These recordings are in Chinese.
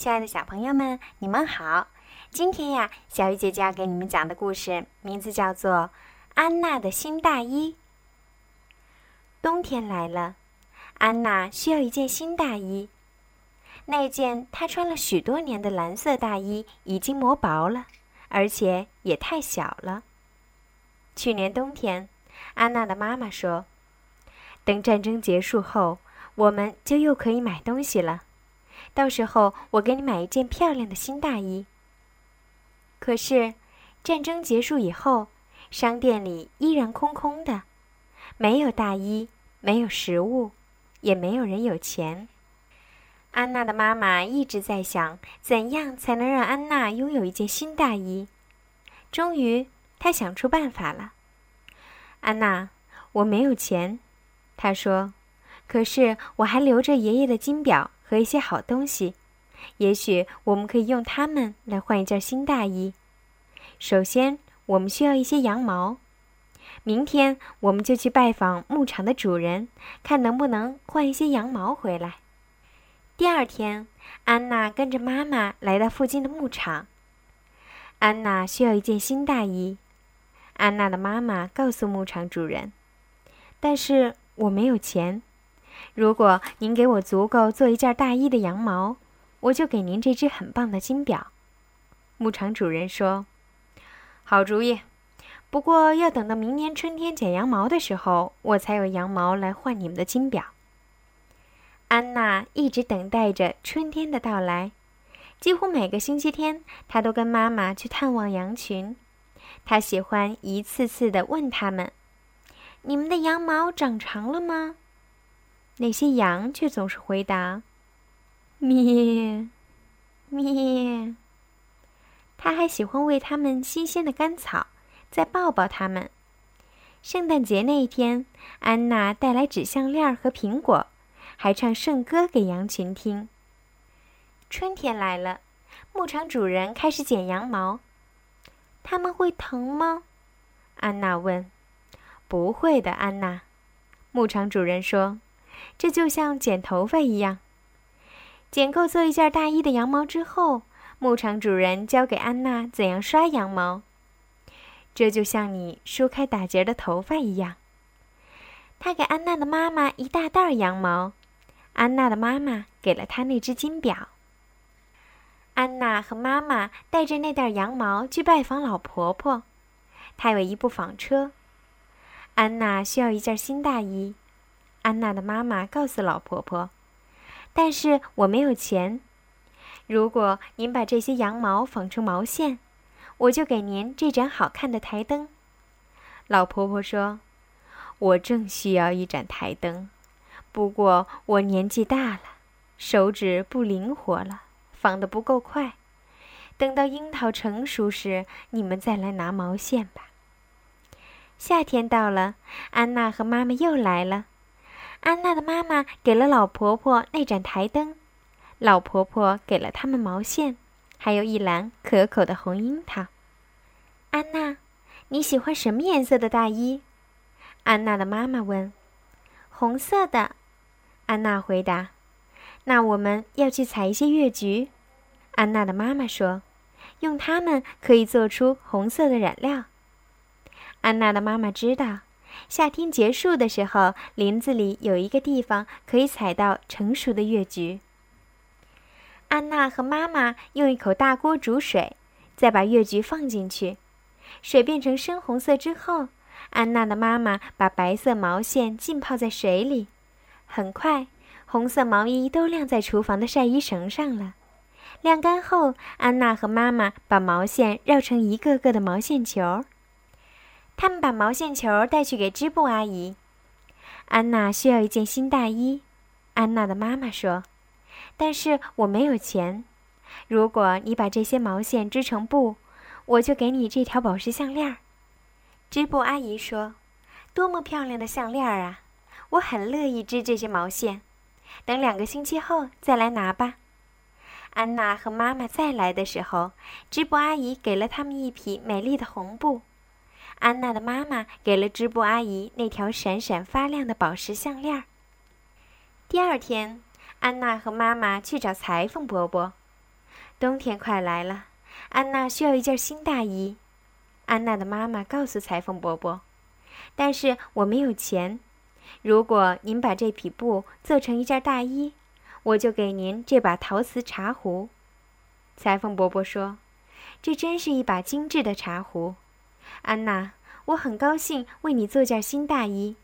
亲爱的小朋友们，你们好！今天呀，小鱼姐姐要给你们讲的故事名字叫做《安娜的新大衣》。冬天来了，安娜需要一件新大衣。那件她穿了许多年的蓝色大衣已经磨薄了，而且也太小了。去年冬天，安娜的妈妈说：“等战争结束后，我们就又可以买东西了。”到时候我给你买一件漂亮的新大衣。可是，战争结束以后，商店里依然空空的，没有大衣，没有食物，也没有人有钱。安娜的妈妈一直在想，怎样才能让安娜拥有一件新大衣。终于，她想出办法了。安娜，我没有钱，她说，可是我还留着爷爷的金表。和一些好东西，也许我们可以用它们来换一件新大衣。首先，我们需要一些羊毛。明天我们就去拜访牧场的主人，看能不能换一些羊毛回来。第二天，安娜跟着妈妈来到附近的牧场。安娜需要一件新大衣。安娜的妈妈告诉牧场主人：“但是我没有钱。”如果您给我足够做一件大衣的羊毛，我就给您这只很棒的金表。牧场主人说：“好主意，不过要等到明年春天剪羊毛的时候，我才有羊毛来换你们的金表。”安娜一直等待着春天的到来，几乎每个星期天，她都跟妈妈去探望羊群。她喜欢一次次地问他们：“你们的羊毛长长了吗？”那些羊却总是回答：“咩，咩。”他还喜欢喂它们新鲜的干草，再抱抱它们。圣诞节那一天，安娜带来纸项链和苹果，还唱圣歌给羊群听。春天来了，牧场主人开始剪羊毛。他们会疼吗？安娜问。“不会的，安娜。”牧场主人说。这就像剪头发一样。剪够做一件大衣的羊毛之后，牧场主人教给安娜怎样刷羊毛。这就像你梳开打结的头发一样。他给安娜的妈妈一大袋羊毛，安娜的妈妈给了她那只金表。安娜和妈妈带着那袋羊毛去拜访老婆婆，她有一部纺车。安娜需要一件新大衣。安娜的妈妈告诉老婆婆：“但是我没有钱。如果您把这些羊毛纺成毛线，我就给您这盏好看的台灯。”老婆婆说：“我正需要一盏台灯，不过我年纪大了，手指不灵活了，纺得不够快。等到樱桃成熟时，你们再来拿毛线吧。”夏天到了，安娜和妈妈又来了。安娜的妈妈给了老婆婆那盏台灯，老婆婆给了他们毛线，还有一篮可口的红樱桃。安娜，你喜欢什么颜色的大衣？安娜的妈妈问。红色的，安娜回答。那我们要去采一些月菊。安娜的妈妈说，用它们可以做出红色的染料。安娜的妈妈知道。夏天结束的时候，林子里有一个地方可以采到成熟的月菊。安娜和妈妈用一口大锅煮水，再把月菊放进去。水变成深红色之后，安娜的妈妈把白色毛线浸泡在水里。很快，红色毛衣都晾在厨房的晒衣绳上了。晾干后，安娜和妈妈把毛线绕成一个个的毛线球。他们把毛线球带去给织布阿姨。安娜需要一件新大衣，安娜的妈妈说：“但是我没有钱。如果你把这些毛线织成布，我就给你这条宝石项链。”织布阿姨说：“多么漂亮的项链啊！我很乐意织这些毛线。等两个星期后再来拿吧。”安娜和妈妈再来的时候，织布阿姨给了他们一匹美丽的红布。安娜的妈妈给了织布阿姨那条闪闪发亮的宝石项链。第二天，安娜和妈妈去找裁缝伯伯。冬天快来了，安娜需要一件新大衣。安娜的妈妈告诉裁缝伯伯：“但是我没有钱。如果您把这匹布做成一件大衣，我就给您这把陶瓷茶壶。”裁缝伯伯说：“这真是一把精致的茶壶，安娜，我很高兴为你做件新大衣。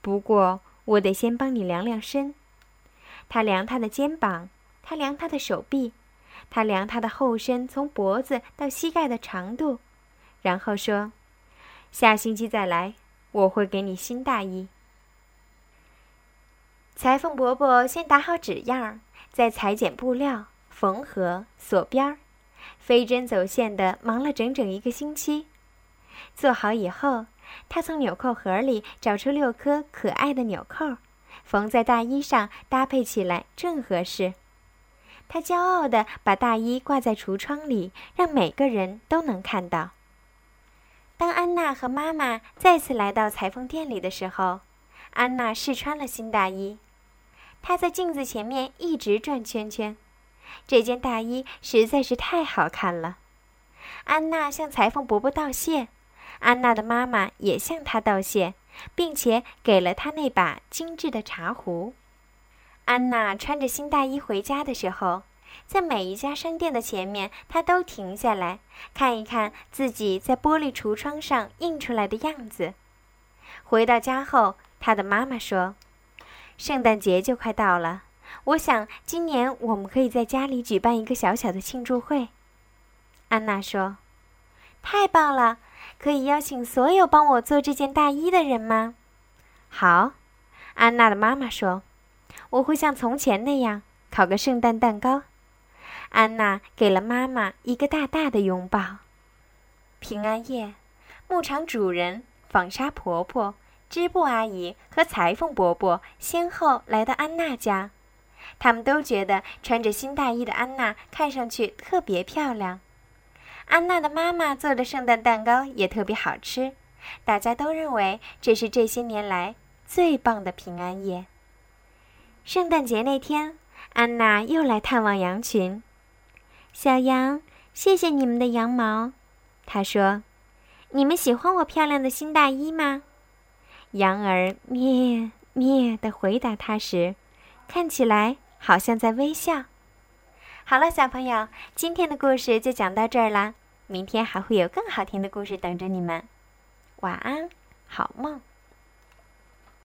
不过，我得先帮你量量身。”他量他的肩膀，他量他的手臂，他量他的后身从脖子到膝盖的长度。然后说：“下星期再来，我会给你新大衣。”裁缝伯伯先打好纸样，再裁剪布料、缝合、锁边儿，飞针走线的忙了整整一个星期。做好以后，他从纽扣盒里找出六颗可爱的纽扣，缝在大衣上，搭配起来正合适。他骄傲地把大衣挂在橱窗里，让每个人都能看到。当安娜和妈妈再次来到裁缝店里的时候，安娜试穿了新大衣。她在镜子前面一直转圈圈。这件大衣实在是太好看了。安娜向裁缝伯伯道谢，安娜的妈妈也向她道谢，并且给了她那把精致的茶壶。安娜穿着新大衣回家的时候。在每一家商店的前面，她都停下来看一看自己在玻璃橱窗上印出来的样子。回到家后，她的妈妈说：“圣诞节就快到了，我想今年我们可以在家里举办一个小小的庆祝会。”安娜说：“太棒了！可以邀请所有帮我做这件大衣的人吗？”“好。”安娜的妈妈说：“我会像从前那样烤个圣诞蛋糕。”安娜给了妈妈一个大大的拥抱。平安夜，牧场主人、纺纱婆婆、织布阿姨和裁缝伯伯先后来到安娜家。他们都觉得穿着新大衣的安娜看上去特别漂亮。安娜的妈妈做的圣诞蛋糕也特别好吃。大家都认为这是这些年来最棒的平安夜。圣诞节那天，安娜又来探望羊群。小羊，谢谢你们的羊毛。他说：“你们喜欢我漂亮的新大衣吗？”羊儿咩咩地回答他时，看起来好像在微笑。好了，小朋友，今天的故事就讲到这儿啦。明天还会有更好听的故事等着你们。晚安，好梦。